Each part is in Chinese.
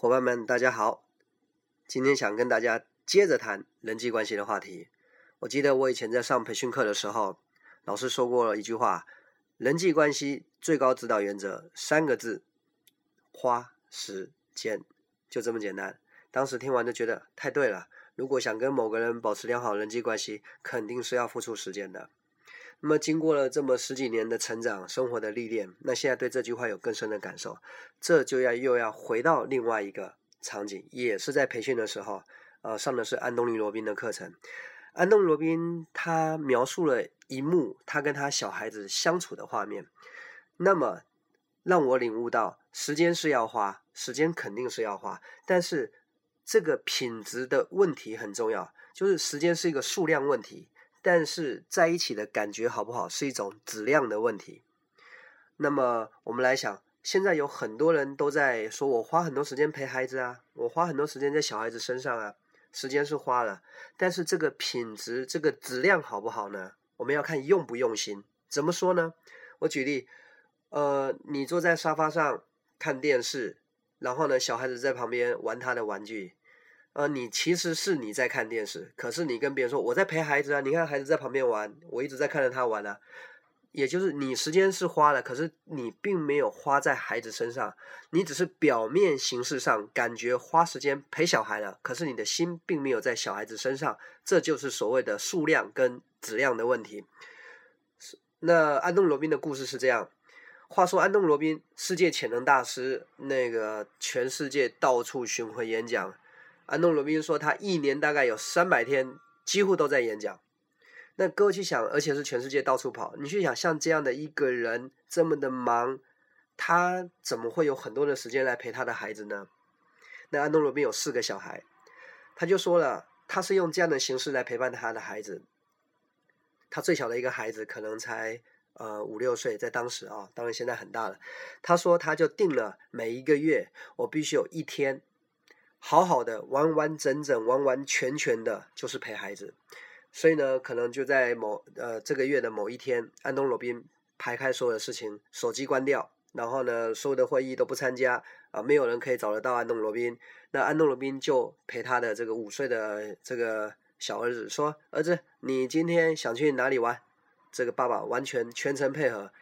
伙伴们，大家好！今天想跟大家接着谈人际关系的话题。我记得我以前在上培训课的时候，老师说过了一句话：人际关系最高指导原则三个字，花时间，就这么简单。当时听完就觉得太对了。如果想跟某个人保持良好人际关系，肯定是要付出时间的。那么经过了这么十几年的成长、生活的历练，那现在对这句话有更深的感受。这就要又要回到另外一个场景，也是在培训的时候，呃，上的是安东尼·罗宾的课程。安东尼·罗宾他描述了一幕他跟他小孩子相处的画面，那么让我领悟到，时间是要花，时间肯定是要花，但是这个品质的问题很重要，就是时间是一个数量问题。但是在一起的感觉好不好是一种质量的问题。那么我们来想，现在有很多人都在说，我花很多时间陪孩子啊，我花很多时间在小孩子身上啊，时间是花了，但是这个品质、这个质量好不好呢？我们要看用不用心。怎么说呢？我举例，呃，你坐在沙发上看电视，然后呢，小孩子在旁边玩他的玩具。呃，你其实是你在看电视，可是你跟别人说我在陪孩子啊，你看孩子在旁边玩，我一直在看着他玩啊。也就是你时间是花了，可是你并没有花在孩子身上，你只是表面形式上感觉花时间陪小孩了，可是你的心并没有在小孩子身上，这就是所谓的数量跟质量的问题。那安东罗宾的故事是这样，话说安东罗宾世界潜能大师，那个全世界到处巡回演讲。安东罗宾说，他一年大概有三百天，几乎都在演讲。那各位去想，而且是全世界到处跑，你去想，像这样的一个人这么的忙，他怎么会有很多的时间来陪他的孩子呢？那安东罗宾有四个小孩，他就说了，他是用这样的形式来陪伴他的孩子。他最小的一个孩子可能才呃五六岁，在当时啊，当然现在很大了。他说，他就定了每一个月，我必须有一天。好好的，完完整整、完完全全的，就是陪孩子。所以呢，可能就在某呃这个月的某一天，安东罗宾排开所有的事情，手机关掉，然后呢，所有的会议都不参加啊，没有人可以找得到安东罗宾。那安东罗宾就陪他的这个五岁的这个小儿子说：“儿子，你今天想去哪里玩？”这个爸爸完全全程配合。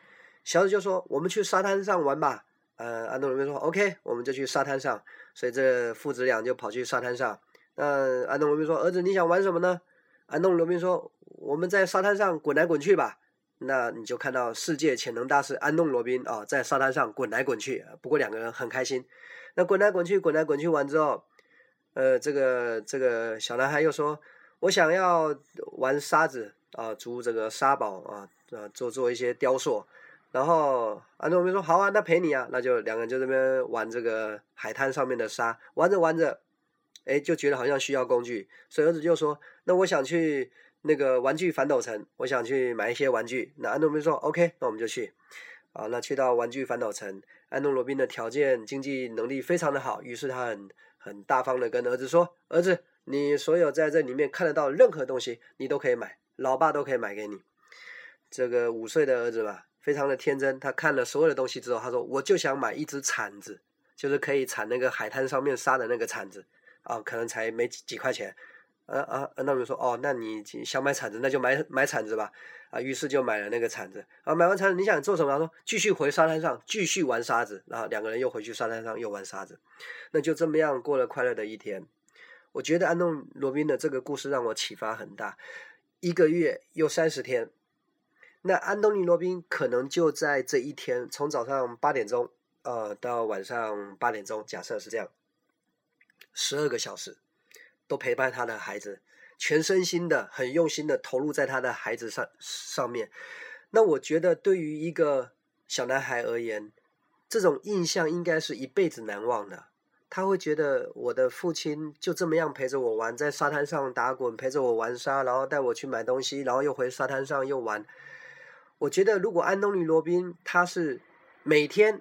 小子就说：“我们去沙滩上玩吧。”呃，安东罗宾说：“OK，我们就去沙滩上。”所以这父子俩就跑去沙滩上。那安东罗宾说：“儿子，你想玩什么呢？”安东罗宾说：“我们在沙滩上滚来滚去吧。”那你就看到世界潜能大师安东罗宾啊，在沙滩上滚来滚去。不过两个人很开心。那滚来滚去，滚来滚去完之后，呃，这个这个小男孩又说：“我想要玩沙子啊，租这个沙堡啊，啊，做做一些雕塑。”然后安东罗宾说：“好啊，那陪你啊。”那就两个人就这边玩这个海滩上面的沙，玩着玩着，哎，就觉得好像需要工具，所以儿子就说：“那我想去那个玩具反斗城，我想去买一些玩具。”那安东罗宾说：“OK，那我们就去。”啊，那去到玩具反斗城，安东罗宾的条件、经济能力非常的好，于是他很很大方的跟儿子说：“儿子，你所有在这里面看得到任何东西，你都可以买，老爸都可以买给你。”这个五岁的儿子吧。非常的天真，他看了所有的东西之后，他说：“我就想买一只铲子，就是可以铲那个海滩上面沙的那个铲子啊，可能才没几几块钱。”啊啊，那我们说：“哦，那你想买铲子，那就买买铲子吧。”啊，于是就买了那个铲子。啊，买完铲子，你想做什么？他说：“继续回沙滩上，继续玩沙子。”然后两个人又回去沙滩上又玩沙子，那就这么样过了快乐的一天。我觉得安东罗宾的这个故事让我启发很大。一个月又三十天。那安东尼·罗宾可能就在这一天，从早上八点钟，呃，到晚上八点钟，假设是这样，十二个小时，都陪伴他的孩子，全身心的、很用心的投入在他的孩子上上面。那我觉得，对于一个小男孩而言，这种印象应该是一辈子难忘的。他会觉得，我的父亲就这么样陪着我玩，在沙滩上打滚，陪着我玩沙，然后带我去买东西，然后又回沙滩上又玩。我觉得，如果安东尼·罗宾他是每天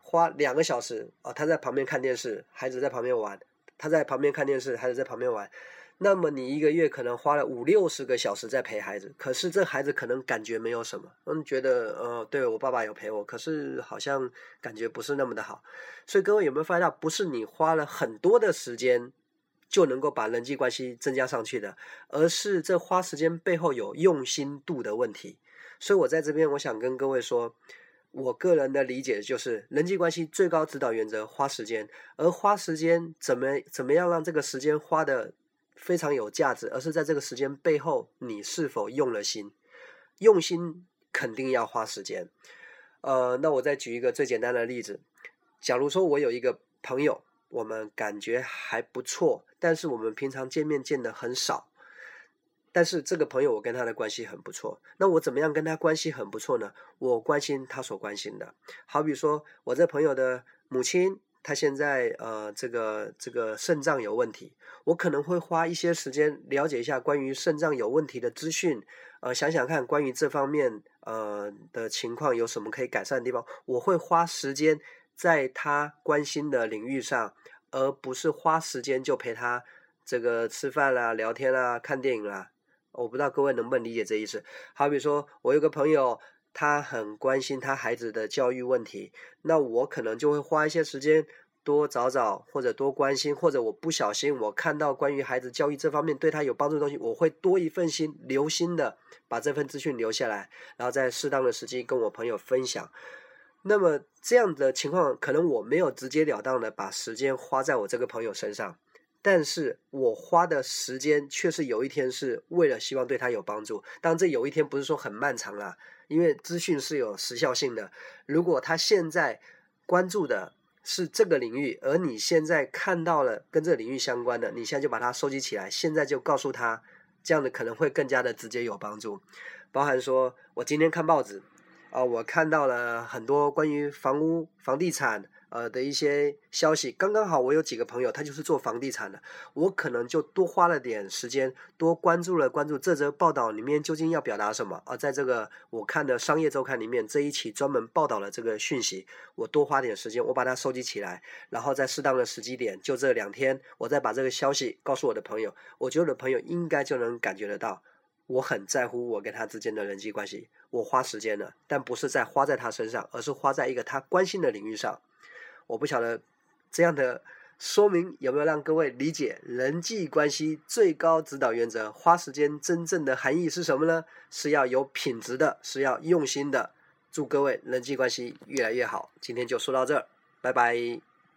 花两个小时啊，他在旁边看电视，孩子在旁边玩，他在旁边看电视，孩子在旁边玩，那么你一个月可能花了五六十个小时在陪孩子，可是这孩子可能感觉没有什么，嗯，觉得呃，对我爸爸有陪我，可是好像感觉不是那么的好。所以各位有没有发现到，不是你花了很多的时间就能够把人际关系增加上去的，而是这花时间背后有用心度的问题。所以我在这边我想跟各位说，我个人的理解就是人际关系最高指导原则：花时间，而花时间怎么怎么样让这个时间花的。非常有价值，而是在这个时间背后，你是否用了心？用心肯定要花时间。呃，那我再举一个最简单的例子，假如说我有一个朋友，我们感觉还不错，但是我们平常见面见的很少，但是这个朋友我跟他的关系很不错，那我怎么样跟他关系很不错呢？我关心他所关心的，好比说我这朋友的母亲。他现在呃，这个这个肾脏有问题，我可能会花一些时间了解一下关于肾脏有问题的资讯，呃，想想看关于这方面呃的情况有什么可以改善的地方，我会花时间在他关心的领域上，而不是花时间就陪他这个吃饭啦、聊天啦、看电影啦。我不知道各位能不能理解这意思。好比说我有个朋友。他很关心他孩子的教育问题，那我可能就会花一些时间多找找，或者多关心，或者我不小心我看到关于孩子教育这方面对他有帮助的东西，我会多一份心，留心的把这份资讯留下来，然后在适当的时机跟我朋友分享。那么这样的情况，可能我没有直截了当的把时间花在我这个朋友身上。但是我花的时间却是有一天是为了希望对他有帮助。当然，这有一天不是说很漫长啦，因为资讯是有时效性的。如果他现在关注的是这个领域，而你现在看到了跟这个领域相关的，你现在就把它收集起来，现在就告诉他，这样的可能会更加的直接有帮助。包含说我今天看报纸啊，我看到了很多关于房屋、房地产。呃的一些消息，刚刚好，我有几个朋友，他就是做房地产的，我可能就多花了点时间，多关注了关注这则报道里面究竟要表达什么啊，在这个我看的商业周刊里面这一期专门报道了这个讯息，我多花点时间，我把它收集起来，然后在适当的时机点，就这两天，我再把这个消息告诉我的朋友，我觉得我的朋友应该就能感觉得到，我很在乎我跟他之间的人际关系，我花时间了，但不是在花在他身上，而是花在一个他关心的领域上。我不晓得这样的说明有没有让各位理解人际关系最高指导原则，花时间真正的含义是什么呢？是要有品质的，是要用心的。祝各位人际关系越来越好。今天就说到这儿，拜拜。